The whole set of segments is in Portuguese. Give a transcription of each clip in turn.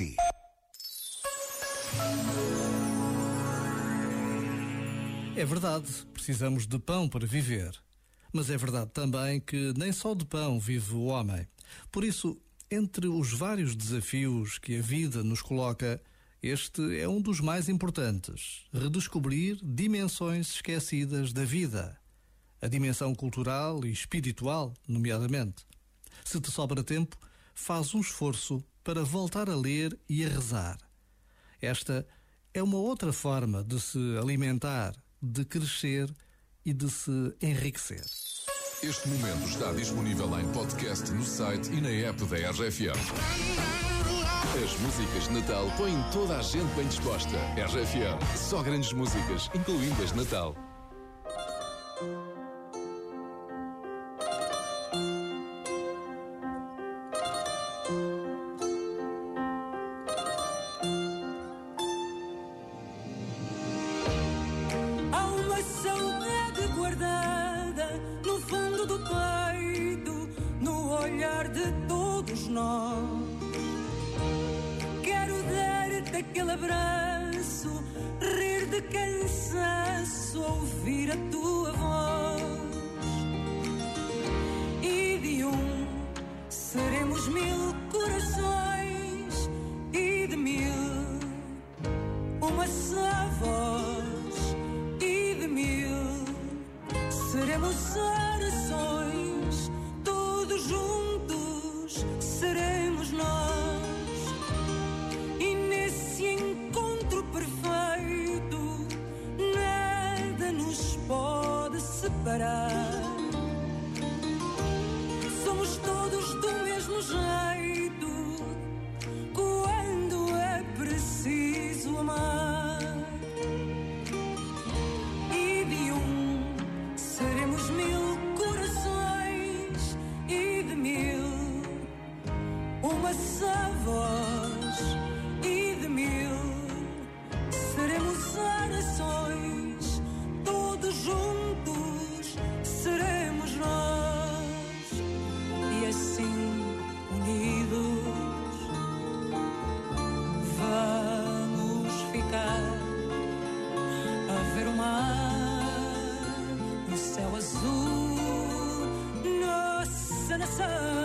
si. É verdade, precisamos de pão para viver. Mas é verdade também que nem só de pão vive o homem. Por isso, entre os vários desafios que a vida nos coloca, este é um dos mais importantes: redescobrir dimensões esquecidas da vida. A dimensão cultural e espiritual, nomeadamente. Se te sobra tempo, faz um esforço para voltar a ler e a rezar. Esta é uma outra forma de se alimentar, de crescer e de se enriquecer. Este momento está disponível em podcast no site e na app da RFM. As músicas de Natal põem toda a gente bem disposta. RFM, só grandes músicas, incluindo as de Natal. Dar-te aquele abraço, rir de cansaço, ouvir a tua voz. E de um seremos mil corações, e de mil uma só voz e de mil seremos orações, Somos todos do mesmo jeito. Quando é preciso amar. E de um seremos mil corações. E de mil uma só voz and a sun.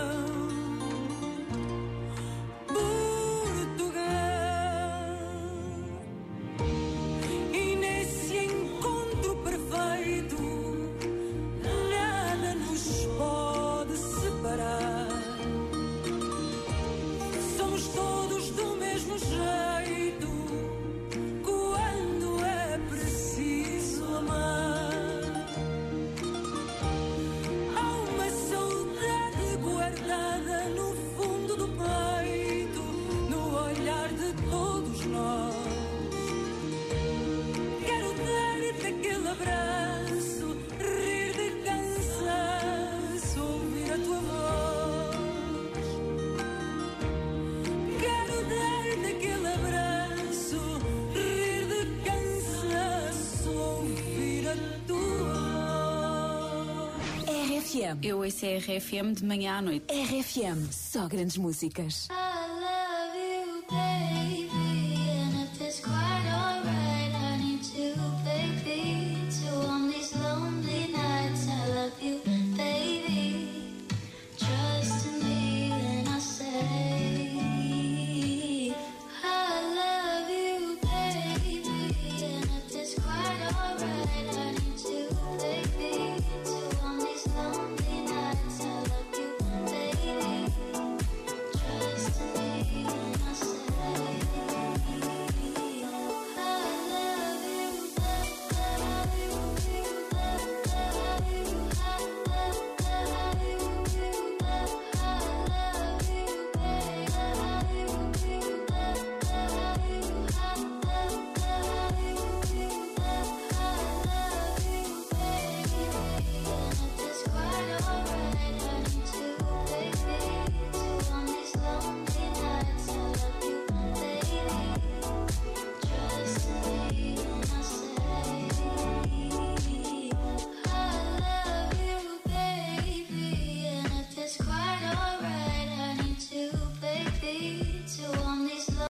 RFM. Eu ouço a RFM de manhã à noite. RFM, só grandes músicas. I love you, baby. And if it's quite alright, I need. So on these lonely nights, I love you, baby. Trust me say. I love you, baby. And it's quite alright.